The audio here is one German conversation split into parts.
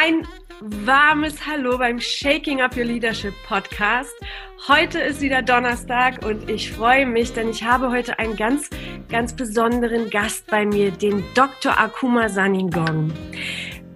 Ein warmes Hallo beim Shaking Up Your Leadership Podcast. Heute ist wieder Donnerstag und ich freue mich, denn ich habe heute einen ganz, ganz besonderen Gast bei mir, den Dr. Akuma Saningong.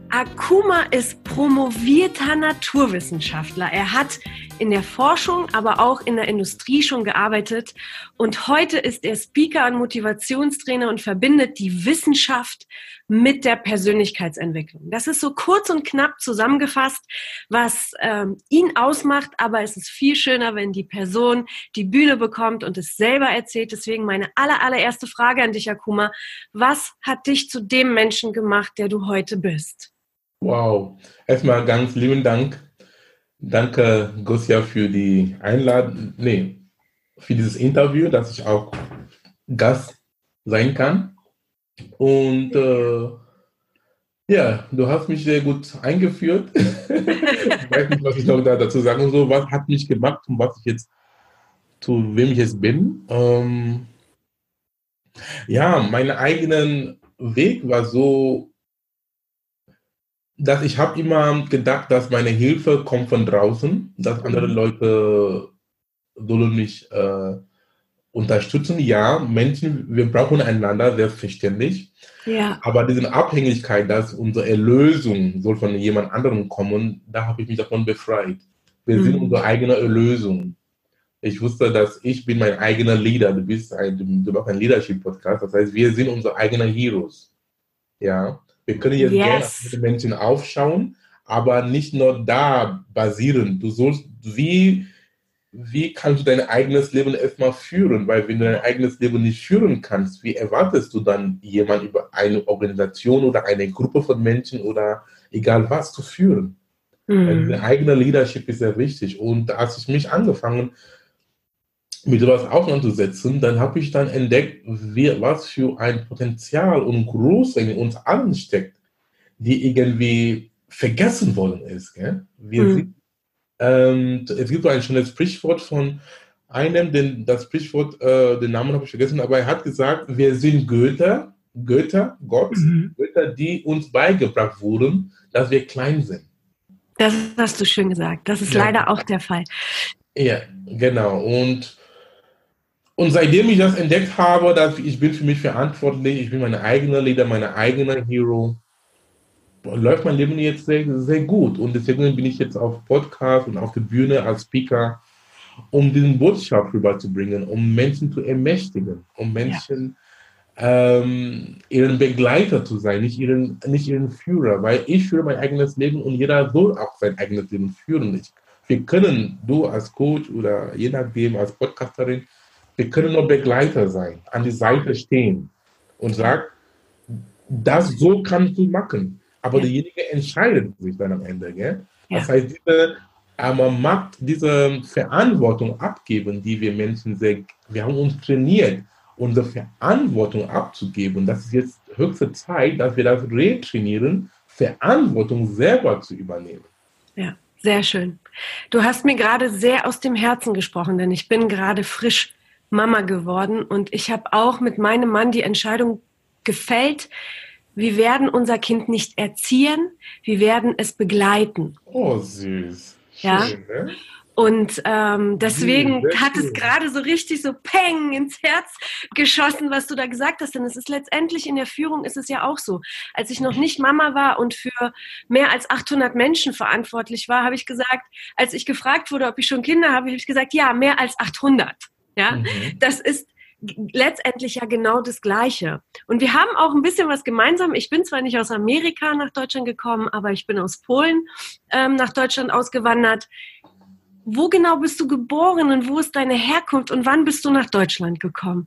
Akuma ist promovierter Naturwissenschaftler. Er hat in der Forschung, aber auch in der Industrie schon gearbeitet. Und heute ist er Speaker und Motivationstrainer und verbindet die Wissenschaft mit der Persönlichkeitsentwicklung. Das ist so kurz und knapp zusammengefasst, was ähm, ihn ausmacht. Aber es ist viel schöner, wenn die Person die Bühne bekommt und es selber erzählt. Deswegen meine aller, allererste Frage an dich, Akuma. Was hat dich zu dem Menschen gemacht, der du heute bist? Wow, erstmal ganz lieben Dank. Danke, Gosia, für die Einladung, nee, für dieses Interview, dass ich auch Gast sein kann. Und äh, ja, du hast mich sehr gut eingeführt. ich weiß nicht, was ich noch dazu sagen soll. Was hat mich gemacht und was ich jetzt, zu wem ich jetzt bin? Ähm, ja, mein eigenen Weg war so dass ich habe immer gedacht, dass meine Hilfe kommt von draußen, dass andere mhm. Leute sollen mich äh, unterstützen. Ja, Menschen, wir brauchen einander, selbstverständlich. Ja. Aber diese Abhängigkeit, dass unsere Erlösung soll von jemand anderem kommen, da habe ich mich davon befreit. Wir mhm. sind unsere eigene Erlösung. Ich wusste, dass ich bin mein eigener Leader. Du bist ein, du machst ein Leadership-Podcast. Das heißt, wir sind unsere eigenen Heroes. Ja. Wir können jetzt yes. gerne auf Menschen aufschauen, aber nicht nur da basieren. Du sollst, wie, wie kannst du dein eigenes Leben erstmal führen? Weil wenn du dein eigenes Leben nicht führen kannst, wie erwartest du dann jemand über eine Organisation oder eine Gruppe von Menschen oder egal was zu führen? Mhm. Dein eigener Leadership ist sehr wichtig. Und als ich mich angefangen mit sowas auseinanderzusetzen, dann habe ich dann entdeckt, wie, was für ein Potenzial und Groß in uns allen steckt, die irgendwie vergessen worden ist. Gell? Wir mhm. sind, ähm, es gibt so ein schönes Sprichwort von einem, den, das Sprichwort, äh, den Namen habe ich vergessen, aber er hat gesagt, wir sind Götter, Götter, Gott, mhm. Götter, die uns beigebracht wurden, dass wir klein sind. Das hast du schön gesagt. Das ist ja. leider auch der Fall. Ja, genau. Und und seitdem ich das entdeckt habe, dass ich bin für mich verantwortlich, ich bin mein eigener Leader, mein eigener Hero, läuft mein Leben jetzt sehr, sehr gut. Und deswegen bin ich jetzt auf Podcast und auf der Bühne als Speaker, um diesen Botschaft rüberzubringen, um Menschen zu ermächtigen, um Menschen ja. ähm, ihren Begleiter zu sein, nicht ihren, nicht ihren Führer, weil ich führe mein eigenes Leben und jeder soll auch sein eigenes Leben führen. Ich, wir können, du als Coach oder je nachdem als Podcasterin, wir können nur Begleiter sein, an die Seite stehen und sagen, das so kannst du machen. Aber ja. derjenige entscheidet sich dann am Ende. Gell? Ja. Das heißt, diese, man mag diese Verantwortung abgeben, die wir Menschen sehr, wir haben uns trainiert, unsere Verantwortung abzugeben. Das ist jetzt höchste Zeit, dass wir das retrainieren, Verantwortung selber zu übernehmen. Ja, sehr schön. Du hast mir gerade sehr aus dem Herzen gesprochen, denn ich bin gerade frisch Mama geworden und ich habe auch mit meinem Mann die Entscheidung gefällt, wir werden unser Kind nicht erziehen, wir werden es begleiten. Oh, süß. Schön, ja. Ne? Und ähm, deswegen ja, hat es gerade so richtig so Peng ins Herz geschossen, was du da gesagt hast. Denn es ist letztendlich in der Führung ist es ja auch so. Als ich noch nicht Mama war und für mehr als 800 Menschen verantwortlich war, habe ich gesagt, als ich gefragt wurde, ob ich schon Kinder habe, habe ich gesagt, ja, mehr als 800. Ja, mhm. das ist letztendlich ja genau das Gleiche. Und wir haben auch ein bisschen was gemeinsam. Ich bin zwar nicht aus Amerika nach Deutschland gekommen, aber ich bin aus Polen ähm, nach Deutschland ausgewandert. Wo genau bist du geboren und wo ist deine Herkunft und wann bist du nach Deutschland gekommen?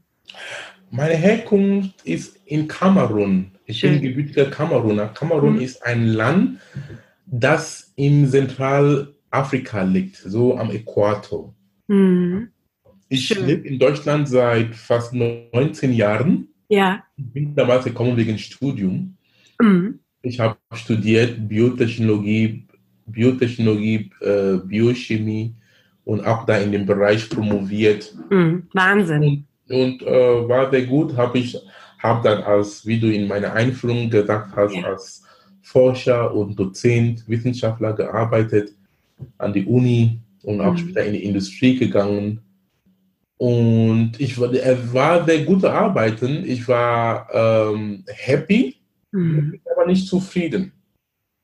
Meine Herkunft ist in Kamerun. Ich Schön. bin gebürtiger Kameruner. Kamerun mhm. ist ein Land, das in Zentralafrika liegt, so am Äquator. Mhm. Ich lebe in Deutschland seit fast 19 Jahren. Ja. Ich bin damals gekommen wegen Studium. Mhm. Ich habe studiert Biotechnologie, Biotechnologie, äh, Biochemie und auch da in dem Bereich promoviert. Mhm. Wahnsinn. Und, und äh, war sehr gut. Habe ich habe dann als, wie du in meiner Einführung gesagt hast, ja. als Forscher und Dozent, Wissenschaftler gearbeitet an die Uni und auch mhm. später in die Industrie gegangen. Und ich war, es war sehr gute Arbeiten. Ich war ähm, happy, mhm. aber nicht zufrieden.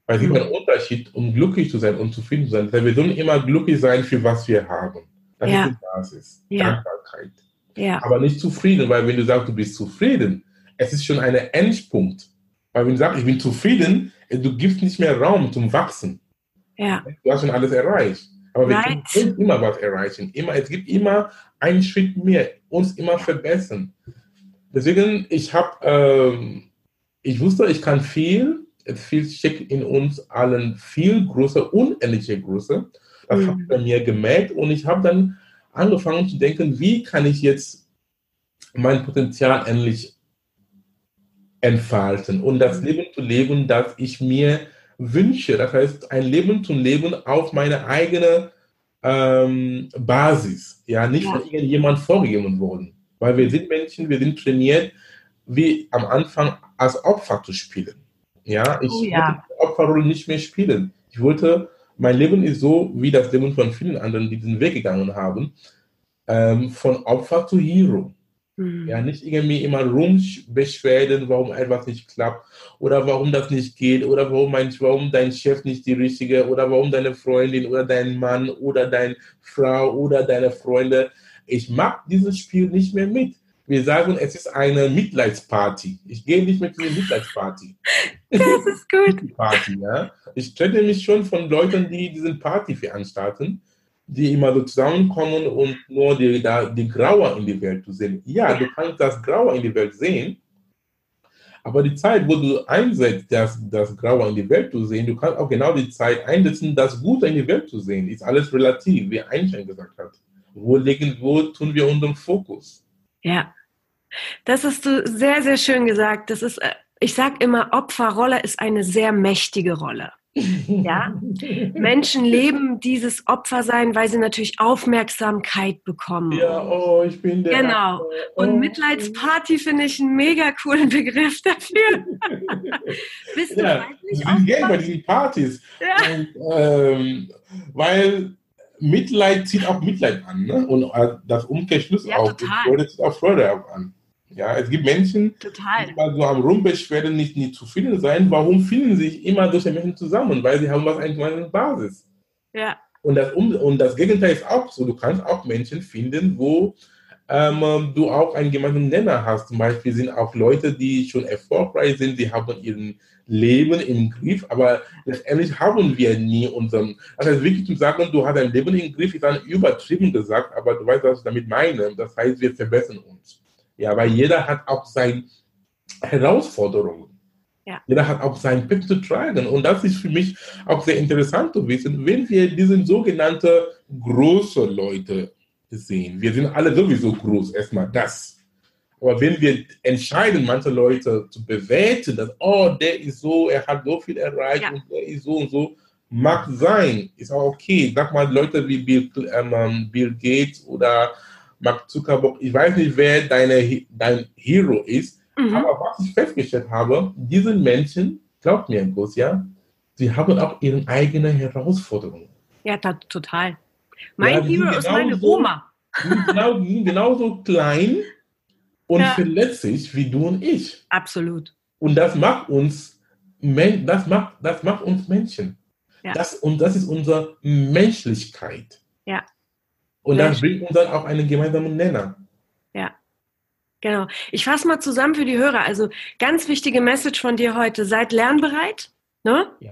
Weil es gibt einen Unterschied, um glücklich zu sein und zufrieden zu sein. Wir sollen immer glücklich sein für was wir haben. Das ja. ist die Basis. Ja. Dankbarkeit. Ja. Aber nicht zufrieden, weil wenn du sagst, du bist zufrieden, es ist schon ein Endpunkt. Weil wenn du sagst, ich bin zufrieden, du gibst nicht mehr Raum zum Wachsen. Ja. Du hast schon alles erreicht. Aber wir right. können immer was erreichen. Immer, es gibt immer einen Schritt mehr, uns immer verbessern. Deswegen, ich habe, ähm, ich wusste, ich kann viel, viel steckt in uns allen viel größer, unendliche Größe. Das mhm. habe ich bei mir gemerkt und ich habe dann angefangen zu denken, wie kann ich jetzt mein Potenzial endlich entfalten und das mhm. Leben zu leben, das ich mir wünsche. Das heißt, ein Leben zu leben auf meine eigene ähm, Basis, ja, nicht ja. von irgendjemand vorgegeben worden. Weil wir sind Menschen, wir sind trainiert, wie am Anfang als Opfer zu spielen. Ja, ich oh, ja. wollte die Opferrolle nicht mehr spielen. Ich wollte, mein Leben ist so wie das Leben von vielen anderen, die diesen Weg gegangen haben, ähm, von Opfer zu Hero. Mhm. Ja, nicht irgendwie immer rumbeschweren, warum etwas nicht klappt oder warum das nicht geht oder warum, mein, warum dein Chef nicht die richtige oder warum deine Freundin oder dein Mann oder deine Frau oder deine Freunde. Ich mag dieses Spiel nicht mehr mit. Wir sagen, es ist eine Mitleidsparty. Ich gehe nicht mit dieser Mitleidsparty. Das ist gut. Party, ja? Ich trenne mich schon von Leuten, die diesen Party veranstalten die immer so zusammenkommen und nur die, die Graue in die Welt zu sehen. Ja, du kannst das Graue in die Welt sehen, aber die Zeit, wo du einsetzt, das, das Graue in die Welt zu sehen, du kannst auch genau die Zeit einsetzen, das Gute in die Welt zu sehen. Ist alles relativ, wie Einstein gesagt hat. Wo, legen, wo tun wir unseren Fokus? Ja, das hast du sehr, sehr schön gesagt. Das ist, äh, ich sage immer, Opferrolle ist eine sehr mächtige Rolle. Ja, Menschen leben dieses Opfersein, weil sie natürlich Aufmerksamkeit bekommen. Ja, oh, ich bin der. Genau. Oh. Und Mitleidsparty finde ich einen mega coolen Begriff dafür. Bist du ja, eigentlich auch Geld bei diesen Partys. Ja. Und, ähm, weil Mitleid zieht auch Mitleid an, ne? Und äh, das Umkehrschluss ja, auch. Freude zieht auch Freude auch an. Ja, es gibt Menschen, Total. die so am Rumbeschweren nicht, nicht zufrieden sein. Warum finden sich immer solche Menschen zusammen? Weil sie haben was eigentlich eine Basis. Ja. Und das, und das Gegenteil ist auch so. Du kannst auch Menschen finden, wo ähm, du auch einen gemeinsamen Nenner hast. Zum Beispiel sind auch Leute, die schon erfolgreich sind, die haben ihr Leben im Griff, aber letztendlich haben wir nie unseren. Also wirklich zu sagen, du hast dein Leben im Griff, ist dann übertrieben gesagt, aber du weißt, was ich damit meine. Das heißt, wir verbessern uns. Ja, weil jeder hat auch seine Herausforderungen. Ja. Jeder hat auch seinen Pip zu tragen. Und das ist für mich auch sehr interessant zu wissen, wenn wir diese sogenannten großen Leute sehen. Wir sind alle sowieso groß, erstmal das. Aber wenn wir entscheiden, manche Leute zu bewerten, dass, oh, der ist so, er hat so viel erreicht ja. und der ist so und so, mag sein, ist auch okay. Sag mal, Leute wie Bill, ähm, Bill Gates oder Mark Zuckerberg, ich weiß nicht, wer deine, dein Hero ist, mhm. aber was ich festgestellt habe, diese Menschen, glaubt mir, Gus, ja, sie haben auch ihre eigenen Herausforderungen. Ja, total. Mein ja, Hero ist meine Oma. genau, genauso klein und ja. verletzlich wie du und ich. Absolut. Und das macht uns, das macht, das macht uns Menschen. Ja. Das, und das ist unsere Menschlichkeit. Ja. Und dann bringt uns dann auch einen gemeinsamen Nenner. Ja. Genau. Ich fasse mal zusammen für die Hörer. Also ganz wichtige Message von dir heute. Seid lernbereit. Ne? Ja.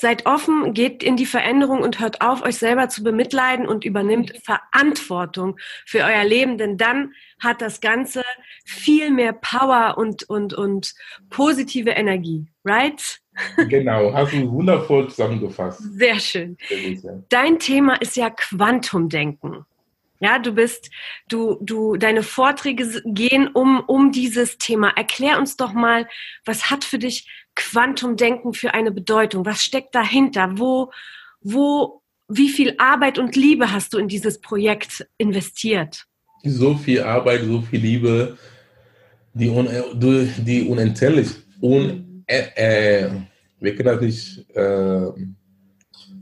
Seid offen, geht in die Veränderung und hört auf, euch selber zu bemitleiden und übernimmt Verantwortung für euer Leben, denn dann hat das Ganze viel mehr Power und, und, und positive Energie. Right? Genau, hast du wundervoll zusammengefasst. Sehr schön. Dein Thema ist ja Quantumdenken. Ja, du bist, du, du, deine Vorträge gehen um, um dieses Thema. Erklär uns doch mal, was hat für dich Quantumdenken für eine Bedeutung? Was steckt dahinter? Wo, wo, wie viel Arbeit und Liebe hast du in dieses Projekt investiert? So viel Arbeit, so viel Liebe, die, un, die unendlich, un, äh, äh, Wir können das nicht äh,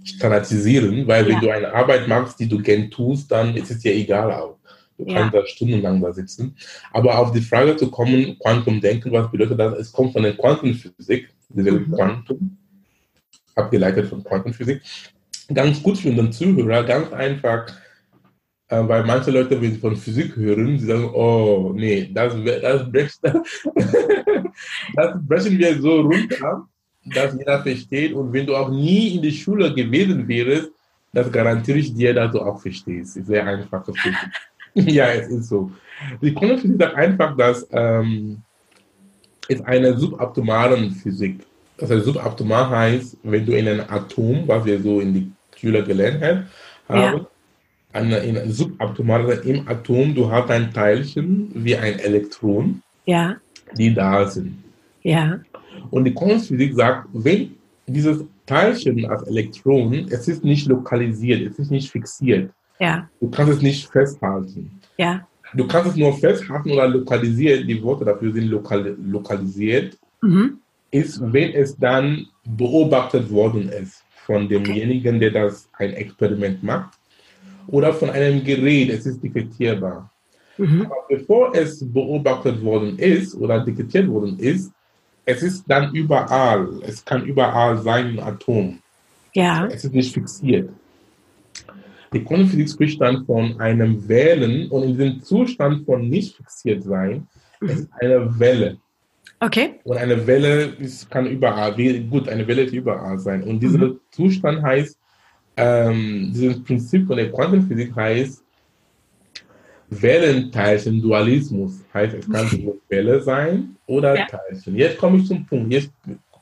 standardisieren, weil ja. wenn du eine Arbeit machst, die du gern tust, dann ist es dir egal auch. Du ja. kannst da stundenlang da sitzen. Aber auf die Frage zu kommen, Quantumdenken, was bedeutet das? Es kommt von der Quantenphysik, diese mhm. Quantum, abgeleitet von Quantenphysik. Ganz gut für unseren Zuhörer, ganz einfach, weil manche Leute, wenn sie von Physik hören, sie sagen, oh, nee, das, das, brechen, das brechen wir so runter, dass jeder versteht. Und wenn du auch nie in der Schule gewesen wärst, das garantiere ich dir, dass du auch verstehst. Ist sehr einfach. ja, es ist so. Die Quantenphysik sagt einfach, dass ähm, es eine suboptimale Physik. Das heißt, suboptimal heißt, wenn du in einem Atom, was wir so in die Schule gelernt haben, ja. Eine, in einem suboptimal, im Atom, du hast ein Teilchen wie ein Elektron, ja. die da sind. Ja. Und die Quantenphysik sagt, wenn dieses Teilchen als Elektron, es ist nicht lokalisiert, es ist nicht fixiert. Ja. Du kannst es nicht festhalten. Ja. Du kannst es nur festhalten oder lokalisieren, die Worte dafür sind lokal, lokalisiert, mhm. ist, wenn es dann beobachtet worden ist von demjenigen, der das ein Experiment macht, oder von einem Gerät, es ist detektierbar. Mhm. Aber bevor es beobachtet worden ist oder detektiert worden ist, es ist dann überall. Es kann überall sein im Atom. Ja. Es ist nicht fixiert. Die Quantenphysik spricht dann von einem Wellen und in diesem Zustand von nicht fixiert sein, mhm. ist eine Welle. Okay. Und eine Welle ist, kann überall, gut, eine Welle kann überall sein. Und dieser mhm. Zustand heißt, ähm, dieses Prinzip von der Quantenphysik heißt, Wellenteilchen-Dualismus. Heißt, es kann sowohl Welle sein oder ja. Teilchen. Jetzt komme ich zum Punkt. Jetzt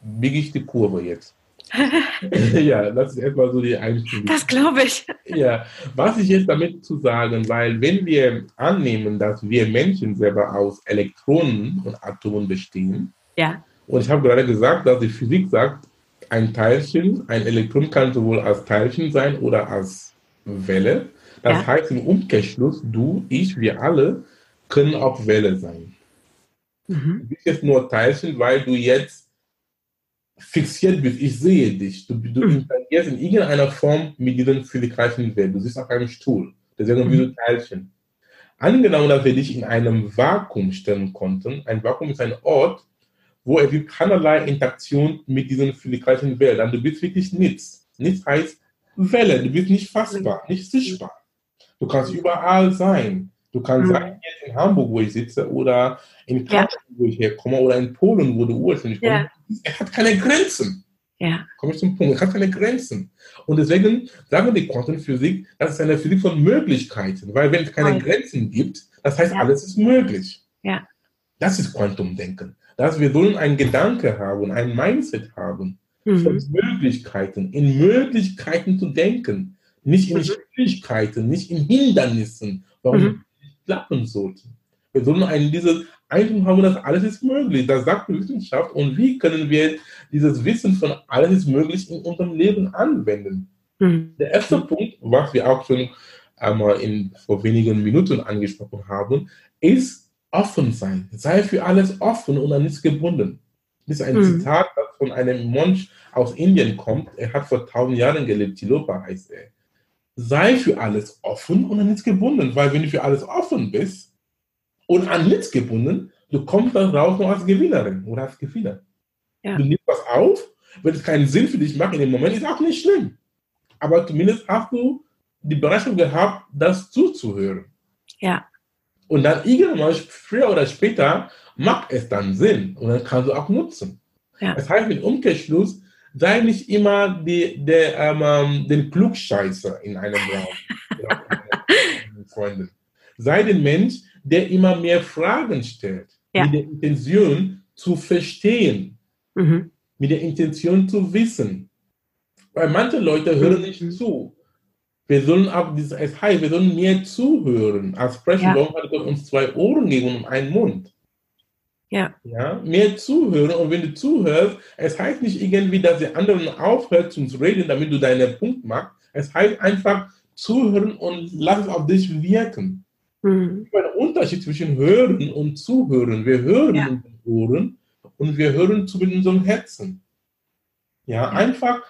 biege ich die Kurve jetzt. ja, das ist etwa so die Einstellung. Das glaube ich. Ja, was ich jetzt damit zu sagen, weil wenn wir annehmen, dass wir Menschen selber aus Elektronen und Atomen bestehen, ja. und ich habe gerade gesagt, dass die Physik sagt, ein Teilchen, ein Elektron kann sowohl als Teilchen sein oder als Welle. Das ja. heißt im Umkehrschluss, du, ich, wir alle können auch Welle sein. Mhm. Du bist jetzt nur Teilchen, weil du jetzt fixiert bist. Ich sehe dich. Du, du mhm. interagierst in irgendeiner Form mit diesem physikalischen Welt. Du sitzt auf einem Stuhl. Deswegen mhm. wie so Teilchen. Angenommen, dass wir dich in einem Vakuum stellen konnten. Ein Vakuum ist ein Ort, wo es gibt keinerlei Interaktion mit diesem physikalischen Welt. Dann du bist wirklich nichts. Nichts heißt Welle. Du bist nicht fassbar, nicht sichtbar. Du kannst überall sein. Du kannst mhm. sein jetzt in Hamburg, wo ich sitze, oder in Kassel, ja. wo ich herkomme, oder in Polen, wo du ursprünglich kommst. Ja. Er hat keine Grenzen. Ja. Komme ich zum Punkt. Er hat keine Grenzen. Und deswegen sagen die Quantenphysik, das ist eine Physik von Möglichkeiten. Weil wenn es keine. Grenzen gibt, das heißt, alles ist möglich. Ja. Das ist Quantumdenken. Dass wir sollen einen Gedanke haben, ein Mindset haben mhm. von Möglichkeiten, in Möglichkeiten zu denken. Nicht in mhm. Schwierigkeiten, nicht in Hindernissen, warum mhm. es nicht klappen sollte. Wir sollen einen, dieses Eindruck haben, dass alles ist möglich. Das sagt die Wissenschaft. Und wie können wir dieses Wissen von alles ist möglich in unserem Leben anwenden? Mhm. Der erste Punkt, was wir auch schon einmal in, vor wenigen Minuten angesprochen haben, ist offen sein. Sei für alles offen und an nichts gebunden. Das ist ein mhm. Zitat, das von einem Mönch aus Indien kommt. Er hat vor tausend Jahren gelebt. Tilopa heißt er sei für alles offen und an nichts gebunden. Weil wenn du für alles offen bist und an nichts gebunden, du kommst dann raus nur als Gewinnerin oder als Gewinner. Ja. Du nimmst was auf, wenn es keinen Sinn für dich macht in dem Moment, ist auch nicht schlimm. Aber zumindest hast du die Bereitschaft gehabt, das zuzuhören. Ja. Und dann irgendwann, früher oder später, macht es dann Sinn und dann kannst du auch nutzen. Ja. Das heißt, im Umkehrschluss, sei nicht immer die, der, ähm, ähm den Klugscheißer in einem Raum. Freunde. Sei der Mensch, der immer mehr Fragen stellt, ja. mit der Intention zu verstehen, mhm. mit der Intention zu wissen. Weil manche Leute hören nicht mhm. zu. Wir sollen auch, es heißt, wir sollen mehr zuhören. Als sprechen, ja. warum hat Gott uns zwei Ohren geben und einen Mund? Ja. ja. Mehr zuhören und wenn du zuhörst, es heißt nicht irgendwie, dass der andere aufhört zu reden, damit du deinen Punkt machst. Es heißt einfach zuhören und lass es auf dich wirken. Mhm. Es einen Unterschied zwischen hören und zuhören. Wir hören ja. mit den Ohren und wir hören zu mit unserem Herzen. Ja, ja. einfach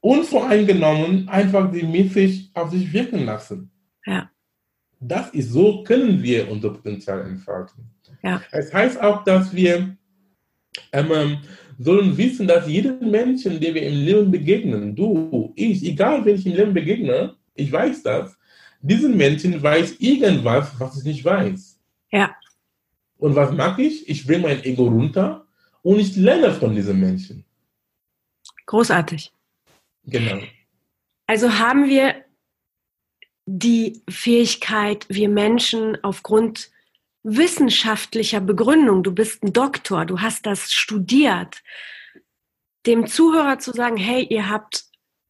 unvoreingenommen, einfach die mäßig auf sich wirken lassen. Ja. Das ist so, können wir unser Potenzial entfalten. Ja. Es heißt auch, dass wir ähm, sollen wissen, dass jeden Menschen, den wir im Leben begegnen, du, ich, egal wen ich im Leben begegne, ich weiß das, diesen Menschen weiß irgendwas, was ich nicht weiß. Ja. Und was mache ich? Ich bringe mein Ego runter und ich lerne von diesen Menschen. Großartig. Genau. Also haben wir die Fähigkeit, wir Menschen aufgrund wissenschaftlicher Begründung, du bist ein Doktor, du hast das studiert, dem Zuhörer zu sagen, hey, ihr habt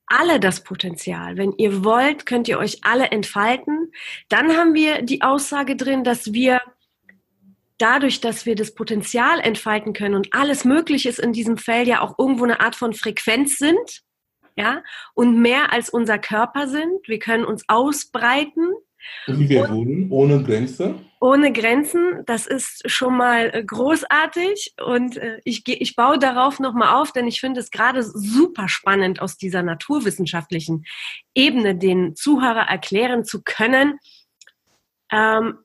alle das Potenzial. Wenn ihr wollt, könnt ihr euch alle entfalten. Dann haben wir die Aussage drin, dass wir dadurch, dass wir das Potenzial entfalten können und alles möglich ist in diesem Feld ja auch irgendwo eine Art von Frequenz sind, ja, und mehr als unser Körper sind. Wir können uns ausbreiten. Wie wir wohnen, ohne Grenzen. Ohne Grenzen, das ist schon mal äh, großartig und äh, ich, ich baue darauf nochmal auf, denn ich finde es gerade super spannend, aus dieser naturwissenschaftlichen Ebene den Zuhörer erklären zu können, ähm,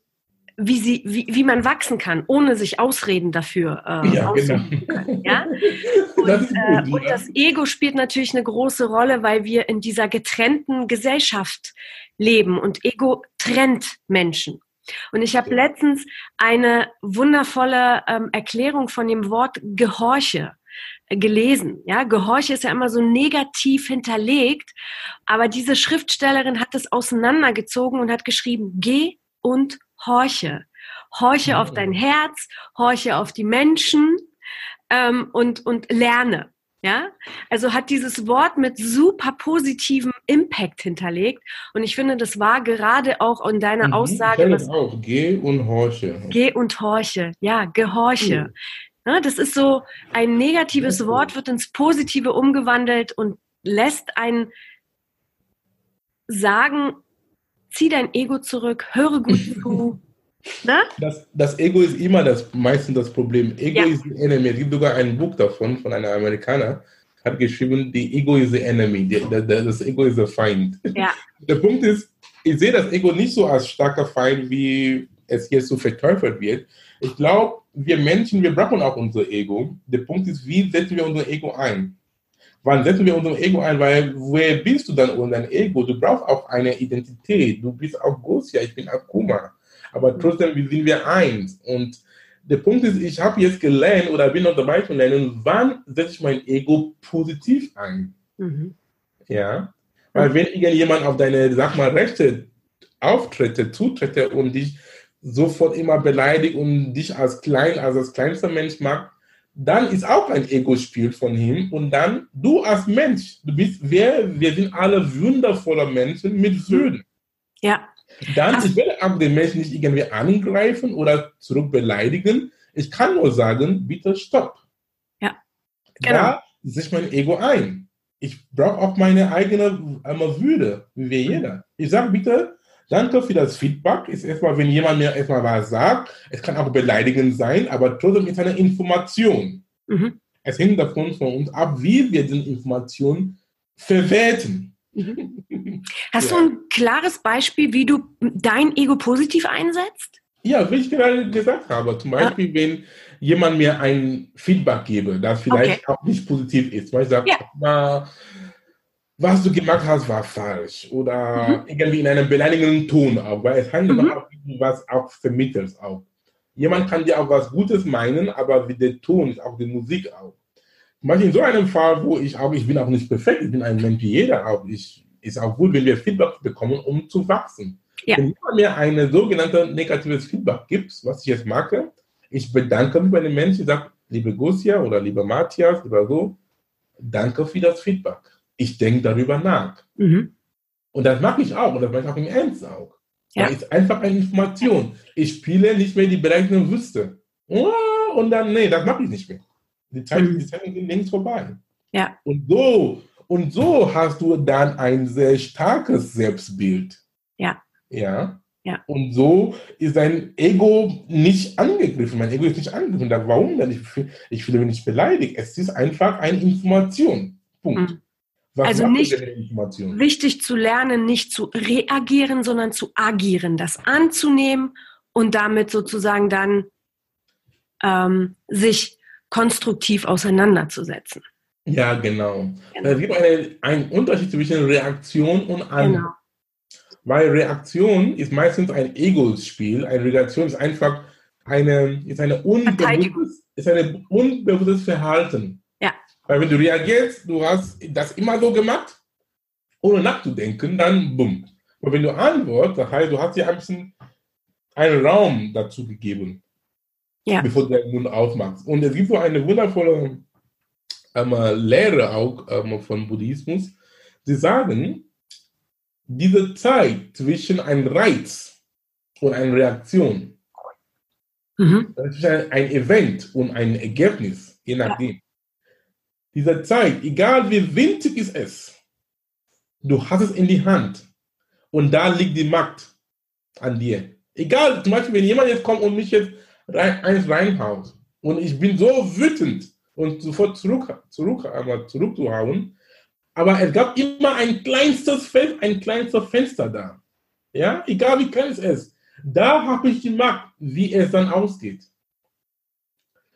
wie, sie, wie, wie man wachsen kann, ohne sich Ausreden dafür äh, ja, genau. können. Ja? Und, das gut, äh, und das Ego spielt natürlich eine große Rolle, weil wir in dieser getrennten Gesellschaft leben und Ego trennt Menschen. Und ich habe letztens eine wundervolle ähm, Erklärung von dem Wort Gehorche äh, gelesen. Ja, Gehorche ist ja immer so negativ hinterlegt, aber diese Schriftstellerin hat es auseinandergezogen und hat geschrieben, geh und horche. Horche auf dein Herz, horche auf die Menschen ähm, und, und lerne. Ja, also hat dieses Wort mit super positivem Impact hinterlegt. Und ich finde, das war gerade auch in deiner mhm, Aussage. Was, auch. Geh und horche. Geh und horche. Ja, gehorche. Mhm. Ja, das ist so ein negatives Wort, wird ins Positive umgewandelt und lässt einen sagen, zieh dein Ego zurück, höre gut zu. Das, das, Ego ist immer das, meistens das Problem. Ego ja. ist the enemy. Es gibt sogar ein Buch davon, von einem Amerikaner, hat geschrieben, the Ego is the enemy. The, the, the, das Ego ist der Feind. Ja. Der Punkt ist, ich sehe das Ego nicht so als starker Feind, wie es jetzt so verteufelt wird. Ich glaube, wir Menschen, wir brauchen auch unser Ego. Der Punkt ist, wie setzen wir unser Ego ein? Wann setzen wir unser Ego ein? Weil wer bist du dann ohne dein Ego? Du brauchst auch eine Identität. Du bist auch Gosia, ich bin Akuma. Aber trotzdem sind wir eins. Und der Punkt ist, ich habe jetzt gelernt oder bin noch dabei zu lernen, wann setze ich mein Ego positiv ein? Mhm. Ja. Weil wenn irgendjemand auf deine, sag mal, Rechte auftritt, zutritt und dich sofort immer beleidigt und dich als klein, als das kleinste Mensch macht, dann ist auch ein Ego-Spiel von ihm. Und dann, du als Mensch, du bist wer, wir sind alle wundervolle Menschen mit Würden. Ja. Dann, Ach. ich auch den Menschen nicht irgendwie angreifen oder zurück beleidigen. Ich kann nur sagen, bitte stopp. Ja. Genau. Da sich mein Ego ein. Ich brauche auch meine eigene Würde, wie wir jeder. Ich sage bitte, danke für das Feedback. Ist erstmal, wenn jemand mir erstmal was sagt, es kann auch beleidigend sein, aber trotzdem ist eine Information. Mhm. Es hängt davon von uns ab, wie wir diese Information verwerten. Mhm. Hast ja. du ein klares Beispiel, wie du dein Ego positiv einsetzt? Ja, wie ich gerade gesagt habe. Zum Beispiel, ja. wenn jemand mir ein Feedback gebe, das vielleicht okay. auch nicht positiv ist. Weil ich sage, ja. Was du gemacht hast, war falsch. Oder mhm. irgendwie in einem beleidigenden Ton auch. Weil es handelt mhm. auch, was auch vermittelt auch. Jemand kann dir auch was Gutes meinen, aber wie der Ton ist auch die Musik auch. Manchmal in so einem Fall, wo ich auch, ich bin auch nicht perfekt, ich bin ein Mensch wie jeder auch. Ich, ist auch gut, wenn wir Feedback bekommen, um zu wachsen. Ja. Wenn jemand mir ein sogenanntes negatives Feedback gibt, was ich jetzt mache, ich bedanke mich bei den Menschen, ich sage, liebe Gosia oder lieber Matthias, lieber so, danke für das Feedback. Ich denke darüber nach. Mhm. Und das mache ich auch und das mache ich auch im Ernst auch. Ja. Das ist einfach eine Information. Ich spiele nicht mehr die berechnende Wüste. Und dann, nee, das mache ich nicht mehr. Die Zeiten, die Zeiten sind längst vorbei. Ja. Und so, und so hast du dann ein sehr starkes Selbstbild. Ja. Ja. Ja. Und so ist dein Ego nicht angegriffen. Mein Ego ist nicht angegriffen. Warum denn? Ich, ich fühle mich nicht beleidigt. Es ist einfach eine Information. Punkt. Mhm. Was Also nicht-? Wichtig zu lernen, nicht zu reagieren, sondern zu agieren, das anzunehmen und damit sozusagen dann ähm, sich konstruktiv auseinanderzusetzen. Ja, genau. Genau. Es gibt eine, einen Unterschied zwischen Reaktion und Antwort. Genau. Weil Reaktion ist meistens ein Ego-Spiel. Eine Reaktion ist einfach eine, ist eine unbewusstes, ist ein unbewusstes Verhalten. Ja. Weil wenn du reagierst, du hast das immer so gemacht, ohne nachzudenken, dann bumm. Und wenn du antwortest, das heißt, du hast dir ein bisschen einen Raum dazu gegeben, Ja. bevor du deinen Mund aufmachst. Und es gibt so eine wundervolle ähm, Lehre auch ähm, von Buddhismus. Sie sagen, diese Zeit zwischen einem Reiz und einer Reaktion, Mhm. das ist ein, ein Event und ein Ergebnis, je nachdem. Diese Zeit, egal wie winzig ist es, du hast es in die Hand und da liegt die Macht an dir. Egal, zum Beispiel, wenn jemand jetzt kommt und mich jetzt rein, eins reinhaut und ich bin so wütend und sofort zurück, zurück, einmal zurückzuhauen, aber es gab immer ein kleinstes Fenster, ein kleinstes Fenster da. Ja, egal wie klein es ist. Da habe ich die Macht, wie es dann ausgeht.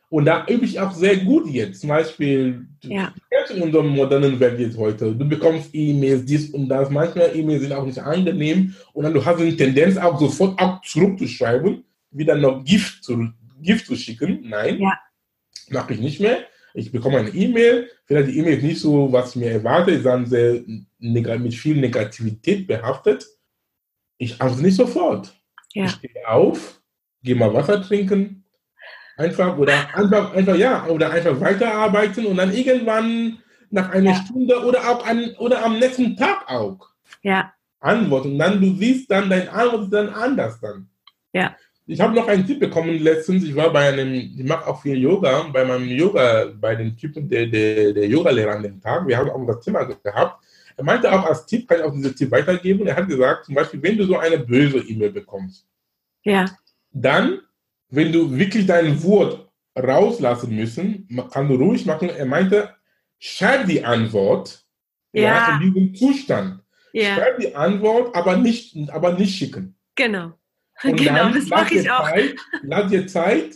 Und da übe ich auch sehr gut jetzt. Zum Beispiel, Ja. jetzt in unserer modernen Welt jetzt heute, du bekommst E-Mails, dies und das. Manchmal E-Mails sind auch nicht angenehm. Und dann du hast eine Tendenz auch sofort auch zurückzuschreiben, wieder noch Gift zu, Gift zu schicken. Nein, Ja. mache ich nicht mehr. Ich bekomme eine E-Mail. Vielleicht die E-Mail ist nicht so, was ich mir erwarte, ist dann sehr mit viel Negativität behaftet. Ich antworte nicht sofort. Ja. Ich stehe auf, gehe mal Wasser trinken, einfach oder einfach, einfach ja, oder einfach weiterarbeiten und dann irgendwann nach einer Ja. Stunde oder auch an, oder am nächsten Tag auch Ja. antworten. Und dann du siehst dann dein Antwort ist dann anders dann. Ja. Ich habe noch einen Tipp bekommen letztens. Ich war bei einem, ich mache auch viel Yoga, bei meinem Yoga, bei den Typen der, der, der Yogalehrer an dem Tag. Wir haben auch das Thema gehabt. Er meinte auch als Tipp, kann ich auch diesen Tipp weitergeben. Er hat gesagt, zum Beispiel, wenn du so eine böse E-Mail bekommst, Ja. dann, wenn du wirklich dein Wort rauslassen müssen, kann du ruhig machen. Er meinte, schreib die Antwort Ja. in diesem Zustand. Ja. Schreib die Antwort, aber nicht, aber nicht schicken. Genau. Und genau, das mache ich auch. Zeit, lass dir Zeit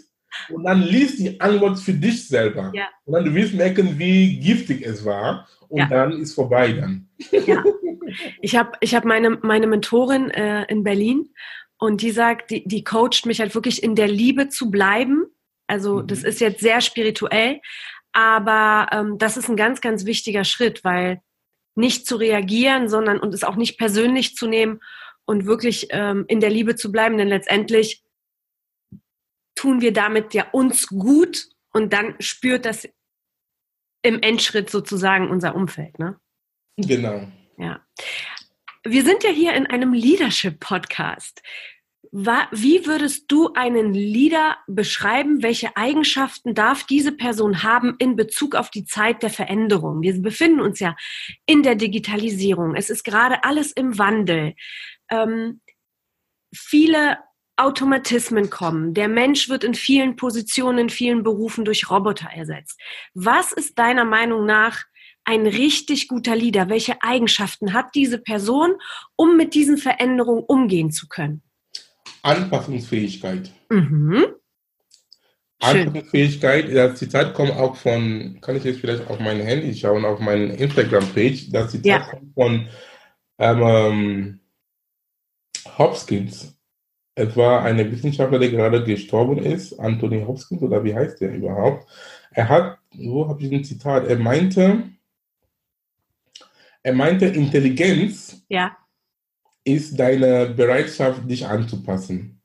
und dann liest die Antwort für dich selber. Ja. Und dann du wirst merken, wie giftig es war. Und Ja. dann ist vorbei dann. Ich habe ich hab meine, meine Mentorin äh, in Berlin und die sagt, die, die coacht mich halt wirklich in der Liebe zu bleiben. Also Mhm. das ist jetzt sehr spirituell, aber ähm, das ist ein ganz, ganz wichtiger Schritt, weil nicht zu reagieren, sondern und es auch nicht persönlich zu nehmen und wirklich ähm, in der Liebe zu bleiben, denn letztendlich tun wir damit ja uns gut und dann spürt das im Endschritt sozusagen unser Umfeld. Ne? Genau. Ja. Wir sind ja hier in einem Leadership-Podcast. Wie würdest du einen Leader beschreiben? Welche Eigenschaften darf diese Person haben in Bezug auf die Zeit der Veränderung? Wir befinden uns ja in der Digitalisierung. Es ist gerade alles im Wandel. Ähm, viele Automatismen kommen. Der Mensch wird in vielen Positionen, in vielen Berufen durch Roboter ersetzt. Was ist deiner Meinung nach ein richtig guter Leader? Welche Eigenschaften hat diese Person, um mit diesen Veränderungen umgehen zu können? Anpassungsfähigkeit. Mhm. Anpassungsfähigkeit, das Zitat kommt auch von, kann ich jetzt vielleicht auf mein Handy schauen, auf meine Instagram-Page, das Zitat Ja. kommt von ähm, Hopkins. Es war ein Wissenschaftler, der gerade gestorben ist, Anthony Hopkins, oder wie heißt der überhaupt? Er hat, wo habe ich ein Zitat? Er meinte, er meinte, Intelligenz Ja, ist deine Bereitschaft, dich anzupassen.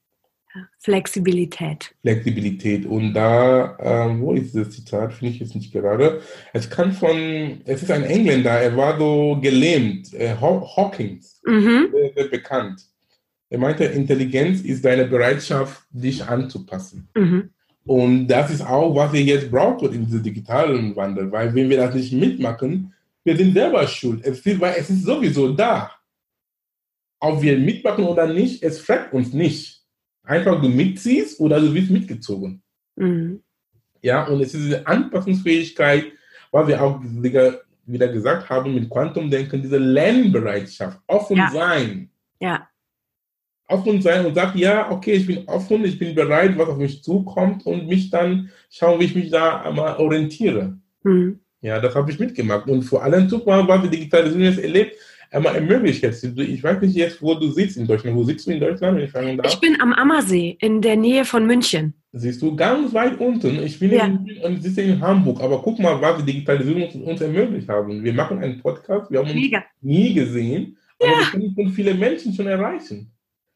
Flexibilität. Flexibilität. Und da, ähm, wo ist das Zitat? Finde ich jetzt nicht gerade. Es kann von, es ist ein Engländer, er war so gelähmt, äh, Haw- Hawkins, Mhm. sehr, sehr bekannt. Er meinte, Intelligenz ist deine Bereitschaft, dich anzupassen. Mhm. Und das ist auch, was wir jetzt brauchen in diesem digitalen Wandel, weil wenn wir das nicht mitmachen, wir sind selber schuld. Es ist, weil es ist sowieso da. Ob wir mitmachen oder nicht, es fragt uns nicht. Einfach du mitziehst oder du wirst mitgezogen. Mhm. Ja, und es ist diese Anpassungsfähigkeit, was wir auch wieder gesagt haben, mit Quantumdenken, diese Lernbereitschaft, offen Ja. sein. Ja, Offen sein und sagen, ja, okay, ich bin offen, ich bin bereit, was auf mich zukommt und mich dann schauen, wie ich mich da einmal orientiere. hm. Ja, das habe ich mitgemacht. Und vor allem, guck mal, was die Digitalisierung jetzt erlebt, einmal ermöglicht jetzt. Ich weiß nicht jetzt, wo du sitzt in Deutschland. Wo sitzt du in Deutschland, wenn ich fragen darf? ich bin am Ammersee in der Nähe von München. Siehst du, ganz weit unten. Ich bin Ja. in, und sitze in Hamburg. Aber guck mal, was die Digitalisierung uns, ermöglicht haben. Wir machen einen Podcast, wir haben uns Mega. nie gesehen, aber wir können schon viele Menschen schon erreichen.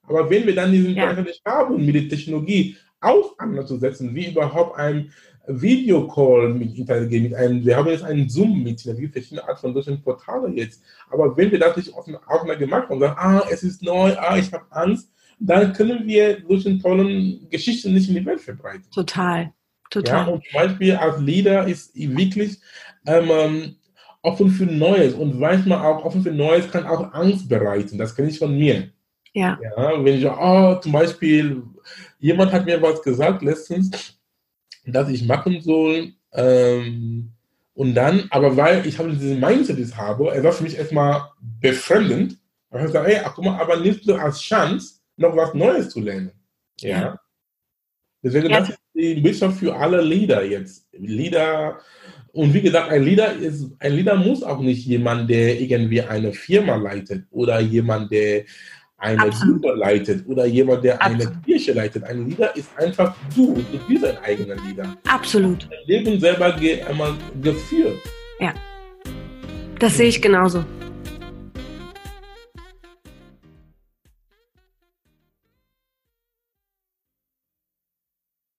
Aber wenn wir dann diesen Ja. Podcast nicht haben, mit der Technologie auseinanderzusetzen, wie überhaupt ein Videocall mit interagieren, mit einem, wir haben jetzt einen Zoom-Meeting, wie verschiedene Art von solchen Portale jetzt. Aber wenn wir das nicht offen, offener gemacht haben und sagen, ah, es ist neu, ah, ich habe Angst, dann können wir solche tollen Geschichten nicht in die Welt verbreiten. Total. Ja, Total. und zum Beispiel als Leader ist wirklich ähm, ähm, offen für Neues und manchmal auch offen für Neues kann auch Angst bereiten. Das kenne ich von mir. Ja. Ja, wenn ich, oh, zum Beispiel, jemand hat mir was gesagt letztens, dass ich machen soll, ähm, und dann, aber weil ich habe diesen Mindset, das ich habe, er war für mich erstmal befremdend. Habe ich gesagt, hey, ach, guck mal, aber nicht so als Chance, noch was Neues zu lernen. Ja. Ja. Deswegen, Ja. das ist die Botschaft für alle Leader jetzt. Leader, und wie gesagt, ein Leader ist, ein Leader muss auch nicht jemand, der irgendwie eine Firma leitet oder jemand, der eine Absolut. Leitet oder jemand, der eine Absolut. Kirche leitet. Ein Leader ist einfach du. Du bist ein eigener Leader. Absolut. Dein Leben selber einmal geführt. Das sehe ich genauso.